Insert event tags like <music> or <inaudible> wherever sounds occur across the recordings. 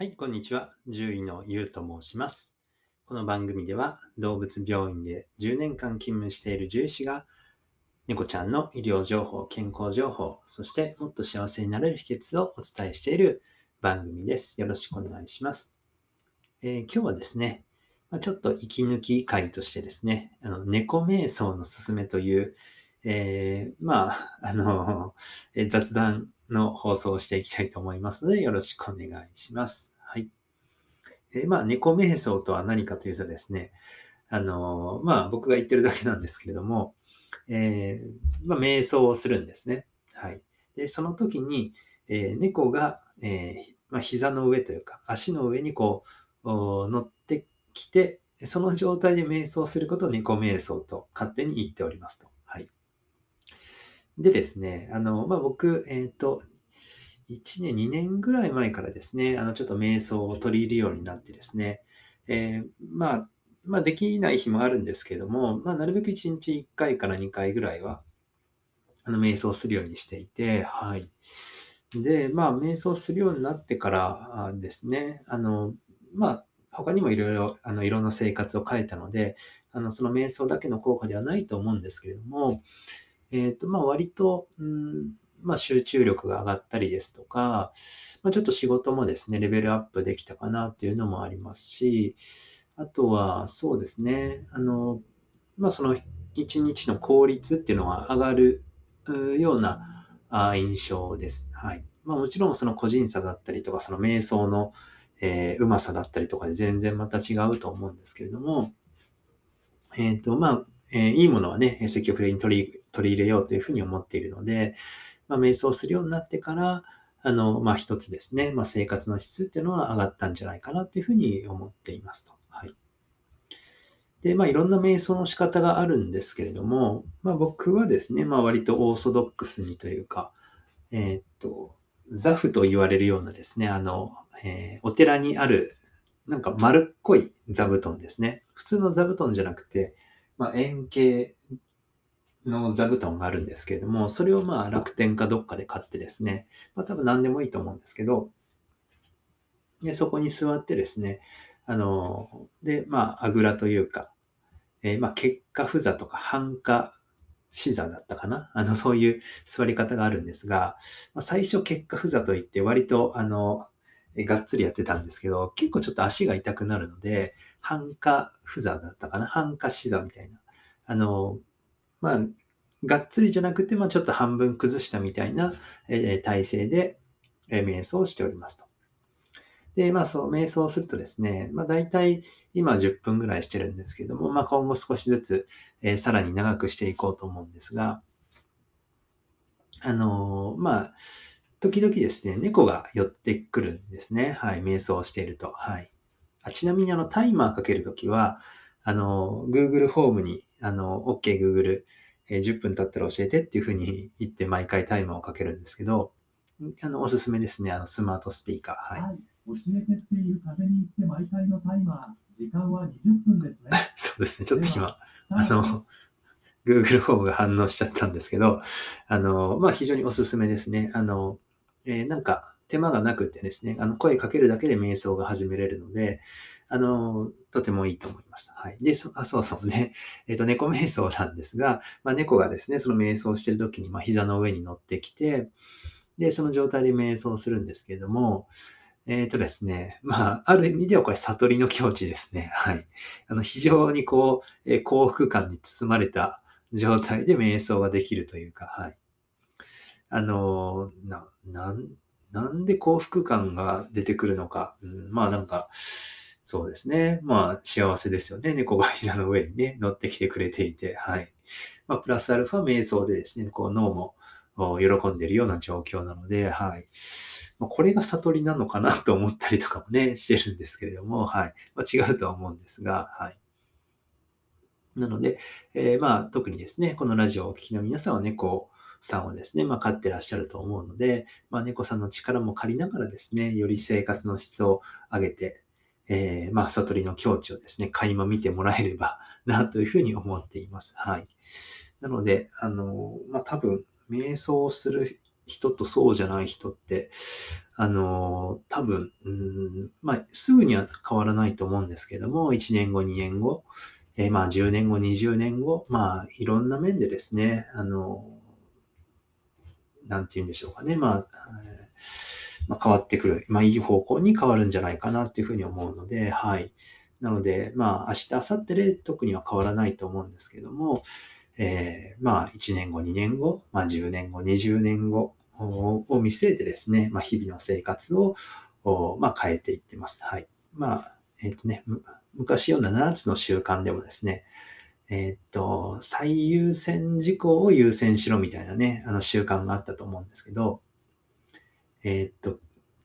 はい、こんにちは。獣医のゆうと申します。この番組では動物病院で10年間勤務している獣医師が猫ちゃんの医療情報、健康情報、そしてもっと幸せになれる秘訣をお伝えしている番組です。よろしくお願いします。えー今日はですね、ちょっと息抜き会としてですね、あの猫瞑想のすすめという、えーまあ、あの、雑談の放送をしていきたいと思いますので、よろしくお願いします。はい。えーまあ、猫瞑想とは何かというとですね、あの、まあ、僕が言ってるだけなんですけれども、えーまあ、瞑想をするんですね。はい。で、その時に、えー猫が、えーまあ、膝の上というか、足の上にこう、乗ってきて、その状態で瞑想することを猫瞑想と勝手に言っておりますと。でですね、あの、まあ、僕、えっ、と、1年、2年ぐらい前からですね、あの、ちょっと瞑想を取り入れるようになってですね、えーまあ、まあ、できない日もあるんですけども、まあ、なるべく1日1回から2回ぐらいは、あの、瞑想するようにしていて、はい。で、まあ、瞑想するようになってからですね、あの、まあ、他にもいろいろ、あの、いろんな生活を変えたので、あの、その瞑想だけの効果ではないと思うんですけれども、えっ、と、まあ、割と、うん、まあ、集中力が上がったりですとか、まあ、ちょっと仕事もですね、レベルアップできたかなっていうのもありますし、あとは、そうですね、あの、まあ、その一日の効率っていうのが上がるような印象です。はい。まあ、もちろんその個人差だったりとか、その瞑想の、えーうまさだったりとかで全然また違うと思うんですけれども、えっ、と、まあ、えーいいものはね、積極的に取り取り入れようというふうに思っているので、まあ、瞑想するようになってから、あの、まあ、一つですね、まあ、生活の質っていうのは上がったんじゃないかなというふうに思っていますと。はい。で、まあ、いろんな瞑想の仕方があるんですけれども、まあ、僕はですね、まあ、割とオーソドックスにというか、えーっと、ザフと言われるようなですね、あの、えーお寺にある、なんか丸っこい座布団ですね。普通の座布団じゃなくて、まあ、円形の座布団があるんですけれども、それをまあ楽天かどっかで買ってですね、まあ多分何でもいいと思うんですけど、でそこに座ってですね、あの、で、まあ、あぐらというか、えーまあ、結果不座とか半下死座だったかな？<laughs> あの、そういう座り方があるんですが、まあ、最初結果不座といって割と、あの、えがっつりやってたんですけど、結構ちょっと足が痛くなるので、半下不座だったかな？半下死座みたいな。あの、まあ、がっつりじゃなくて、まあ、ちょっと半分崩したみたいな、えー体勢で、えー瞑想をしておりますと。で、まあ、そう、瞑想するとですね、まあ、大体今10分ぐらいしてるんですけども、まあ、今後少しずつ、えーさらに長くしていこうと思うんですが、あのーまあ、時々ですね、猫が寄ってくるんですね。はい、瞑想していると。はい。あちなみに、あの、タイマーかけるときは、あの、Google ホームに、あの、OK Google、えー10分経ったら教えてっていうふうに言って毎回タイマーをかけるんですけど、あの、おすすめですね。あの、スマートスピーカー。はい。はい、教えてっていう風に言って毎回のタイマー、時間は20分ですね。<laughs> そうですね。ちょっと今、あの、Google ホームが反応しちゃったんですけど、あの、まあ、非常におすすめですね。あの、えーなんか、手間がなくてですね、あの、声かけるだけで瞑想が始めれるので、あの、とてもいいと思います。はい。で、そあそうそう <laughs> ね。えっ、と、猫瞑想なんですが、まあ、猫がですね、その瞑想してる時に、まあ、膝の上に乗ってきて、で、その状態で瞑想するんですけれども、えっ、とですね、まあ、ある意味ではこれ悟りの境地ですね。<laughs> はい。あの、非常にこう、えー幸福感に包まれた状態で瞑想ができるというか、はい。あの、な、なん、なんで幸福感が出てくるのか。うん、まあなんか、そうですね。まあ幸せですよね。猫が膝の上にね、乗ってきてくれていて、はい。まあプラスアルファ瞑想でですね、こう脳も喜んでるような状況なので、はい。まあ、これが悟りなのかなと思ったりとかもね、<laughs> してるんですけれども、はい。まあ、違うとは思うんですが、はい。なので、えーまあ、特にですね、このラジオをお聞きの皆さんは猫さんをですね、まあ、飼ってらっしゃると思うので、まあ、猫さんの力も借りながらですね、より生活の質を上げて、えーまあ、悟りの境地をですね、垣間見てもらえれば <laughs> な、というふうに思っています。はい。なので、あの、まあ、多分、瞑想をする人とそうじゃない人って、あの、多分、うん、まあ、すぐには変わらないと思うんですけども、1年後、2年後、えーまあ、10年後、20年後、まあ、いろんな面でですね、あの、なんて言うんでしょうかね、まあ、えーま、変わってくる、まあ、いい方向に変わるんじゃないかなっていうふうに思うので、はい。なので、まあ、明日、明後日で特には変わらないと思うんですけども、えーまあ、1年後、2年後、まあ、10年後、20年後を見据えてですね、まあ、日々の生活を、まあ、変えていってます。はい。まあ、えっ、とね、昔読んだ7つの習慣でもですね、えっ、と、最優先事項を優先しろみたいなね、あの習慣があったと思うんですけど、えっ、と、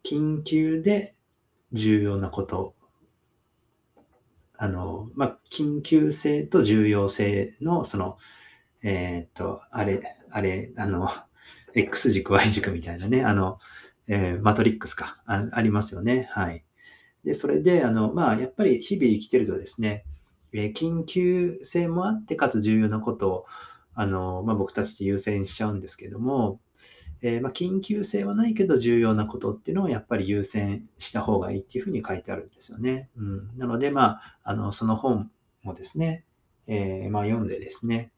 緊急で重要なことあの、まあ、緊急性と重要性の、その、えーっと、あれ、あれ、あの、<laughs> X 軸、Y 軸みたいなね、あの、えーマトリックスかあ、ありますよね。はい。で、それで、あの、まあ、やっぱり日々生きてるとですね、えー緊急性もあって、かつ重要なことを、あの、まあ、僕たちって優先しちゃうんですけども、えーまあ、緊急性はないけど重要なことっていうのをやっぱり優先した方がいいっていうふうに書いてあるんですよね。うん、なので、まあ、あのその本もですね、えーまあ、読んでですね、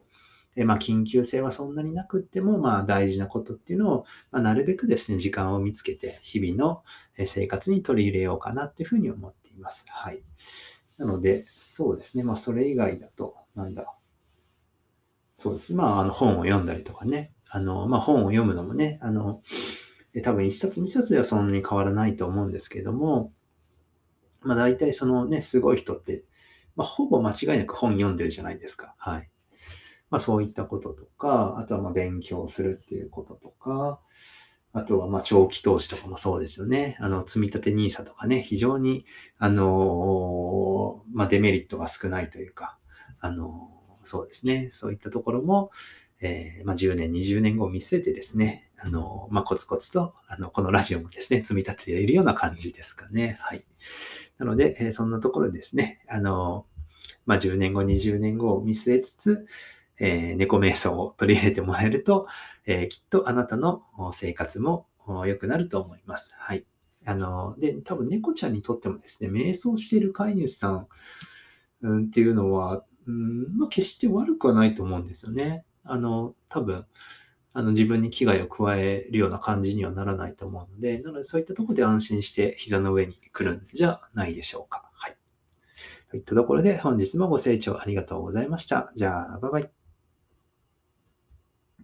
えーまあ、緊急性はそんなになくっても、まあ、大事なことっていうのを、まあ、なるべくですね、時間を見つけて、日々の生活に取り入れようかなっていうふうに思っています。はい。なので、そうですね、まあ、それ以外だと、なんだ、そうです。まあ、あの本を読んだりとかね。あの、まあ、本を読むのもね、あの、え多分一冊二冊ではそんなに変わらないと思うんですけども、まあ、大体そのね、すごい人って、まあ、ほぼ間違いなく本読んでるじゃないですか。はい。まあ、そういったこととか、あとはまあ勉強するっていうこととか、あとはまあ長期投資とかもそうですよね。あの、積立 NISA とかね、非常に、あのまあ、デメリットが少ないというか、あのそうですね。そういったところも、えーまあ、10年、20年後を見据えてですね、あの、まあ、コツコツと、あの、このラジオもですね、積み立てているような感じですかね。はい。なので、えーそんなところですね、あの、まあ、10年後、20年後を見据えつつ、えー猫瞑想を取り入れてもらえると、えーきっとあなたの生活も良くなると思います。はい。あの、で、多分猫ちゃんにとってもですね、瞑想している飼い主さん、うん、っていうのは、うん、まあ、決して悪くはないと思うんですよね。あの、多分、あの自分に危害を加えるような感じにはならないと思うので、なのでそういったところで安心して膝の上に来るんじゃないでしょうか。はい。といったところで本日もご清聴ありがとうございました。じゃあ、バイバイ。